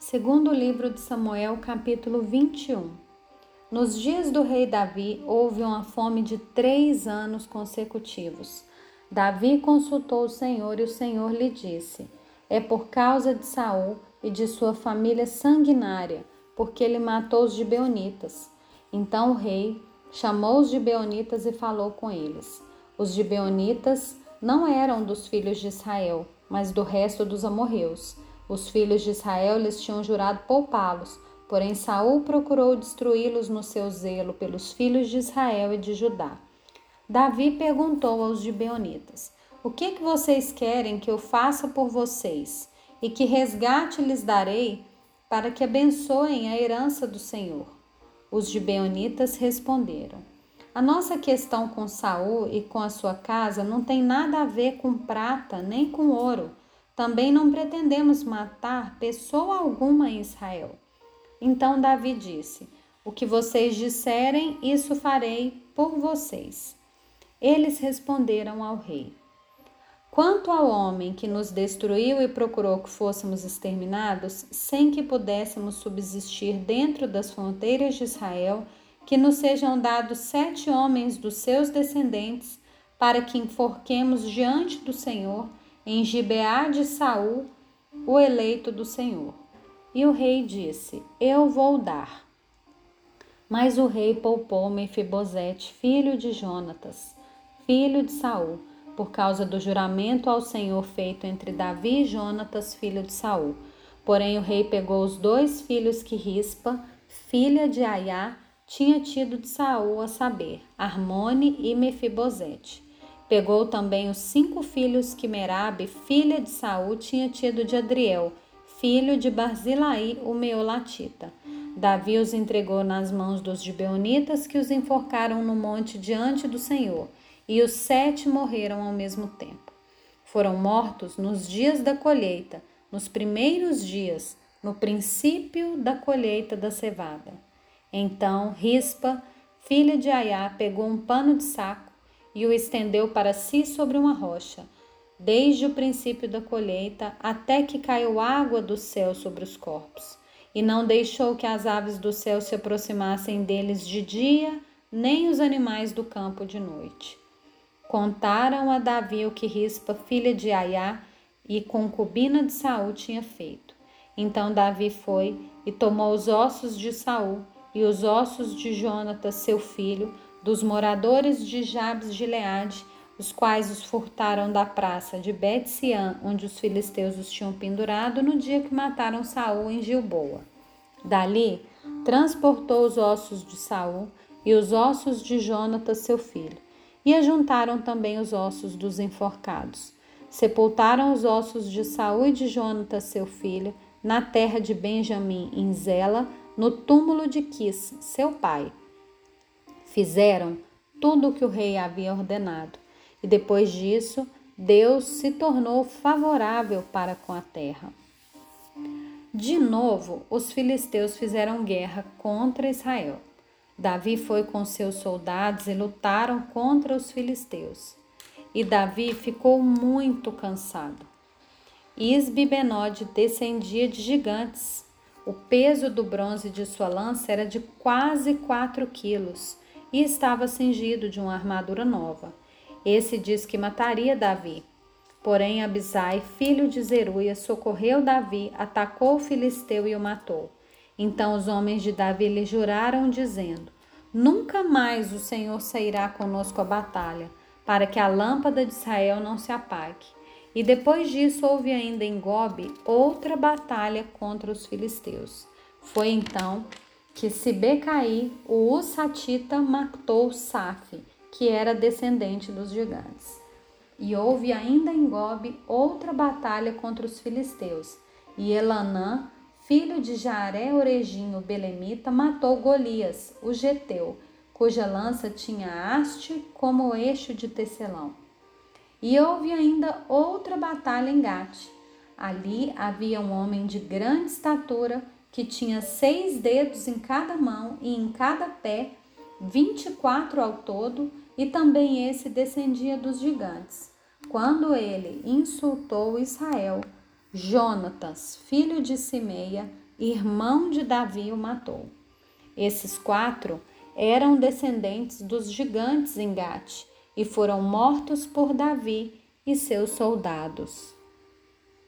Segundo livro de Samuel, capítulo 21. Nos dias do rei Davi, houve uma fome de três anos consecutivos. Davi consultou o Senhor e o Senhor lhe disse: É por causa de Saul e de sua família sanguinária, porque ele matou os gibeonitas. Então o rei chamou os gibeonitas e falou com eles. Os gibeonitas não eram dos filhos de Israel, mas do resto dos amorreus. Os filhos de Israel lhes tinham jurado poupá-los, porém Saul procurou destruí-los no seu zelo pelos filhos de Israel e de Judá. Davi perguntou aos gibeonitas: O que, que vocês querem que eu faça por vocês? E que resgate lhes darei para que abençoem a herança do Senhor? Os gibeonitas responderam: A nossa questão com Saul e com a sua casa não tem nada a ver com prata nem com ouro também não pretendemos matar pessoa alguma em Israel. Então Davi disse: O que vocês disserem, isso farei por vocês. Eles responderam ao rei: Quanto ao homem que nos destruiu e procurou que fôssemos exterminados, sem que pudéssemos subsistir dentro das fronteiras de Israel, que nos sejam dados sete homens dos seus descendentes, para que enforquemos diante do Senhor em Gibeá de Saul, o eleito do Senhor. E o rei disse: Eu vou dar. Mas o rei poupou Mefibosete, filho de Jonatas, filho de Saul, por causa do juramento ao Senhor feito entre Davi e Jonatas, filho de Saul. Porém o rei pegou os dois filhos que Rispa, filha de Aiá, tinha tido de Saul, a saber, Armone e Mefibosete Pegou também os cinco filhos que Merabe, filha de Saul, tinha tido de Adriel, filho de Barzilai, o meolatita. Davi os entregou nas mãos dos gibeonitas, que os enforcaram no monte diante do Senhor, e os sete morreram ao mesmo tempo. Foram mortos nos dias da colheita, nos primeiros dias, no princípio da colheita da cevada. Então Rispa, filha de Aiá, pegou um pano de saco e o estendeu para si sobre uma rocha, desde o princípio da colheita até que caiu água do céu sobre os corpos, e não deixou que as aves do céu se aproximassem deles de dia, nem os animais do campo de noite. Contaram a Davi o que Rispa, filha de Aiá e concubina de Saul, tinha feito. Então Davi foi e tomou os ossos de Saul e os ossos de Jonatas, seu filho, dos moradores de Jabes de Leade, os quais os furtaram da praça de Bet-Siã, onde os filisteus os tinham pendurado no dia que mataram Saul em Gilboa. Dali, transportou os ossos de Saul e os ossos de Jonatas, seu filho, e ajuntaram também os ossos dos enforcados. Sepultaram os ossos de Saul e de Jonatas, seu filho, na terra de Benjamim, em Zela, no túmulo de Quis, seu pai Fizeram tudo o que o rei havia ordenado, e depois disso, Deus se tornou favorável para com a terra. De novo, os filisteus fizeram guerra contra Israel. Davi foi com seus soldados e lutaram contra os filisteus. E Davi ficou muito cansado. Isbibenode descendia de gigantes. O peso do bronze de sua lança era de quase quatro quilos e estava cingido de uma armadura nova. Esse diz que mataria Davi. Porém, Abisai, filho de Zeruia, socorreu Davi, atacou o filisteu e o matou. Então os homens de Davi lhe juraram, dizendo: Nunca mais o Senhor sairá conosco à batalha, para que a lâmpada de Israel não se apague. E depois disso houve ainda em Gobe outra batalha contra os filisteus. Foi então que Sibecaí, o Usatita, matou Saf, que era descendente dos gigantes. E houve ainda em Gobe outra batalha contra os filisteus, e Elanã, filho de Jaré Orejinho Belemita, matou Golias, o geteu, cuja lança tinha haste como eixo de tecelão. E houve ainda outra batalha em Gate. Ali havia um homem de grande estatura que tinha seis dedos em cada mão e em cada pé, vinte e quatro ao todo, e também esse descendia dos gigantes. Quando ele insultou Israel, Jonatas, filho de Simeia, irmão de Davi, o matou. Esses quatro eram descendentes dos gigantes em Gate e foram mortos por Davi e seus soldados.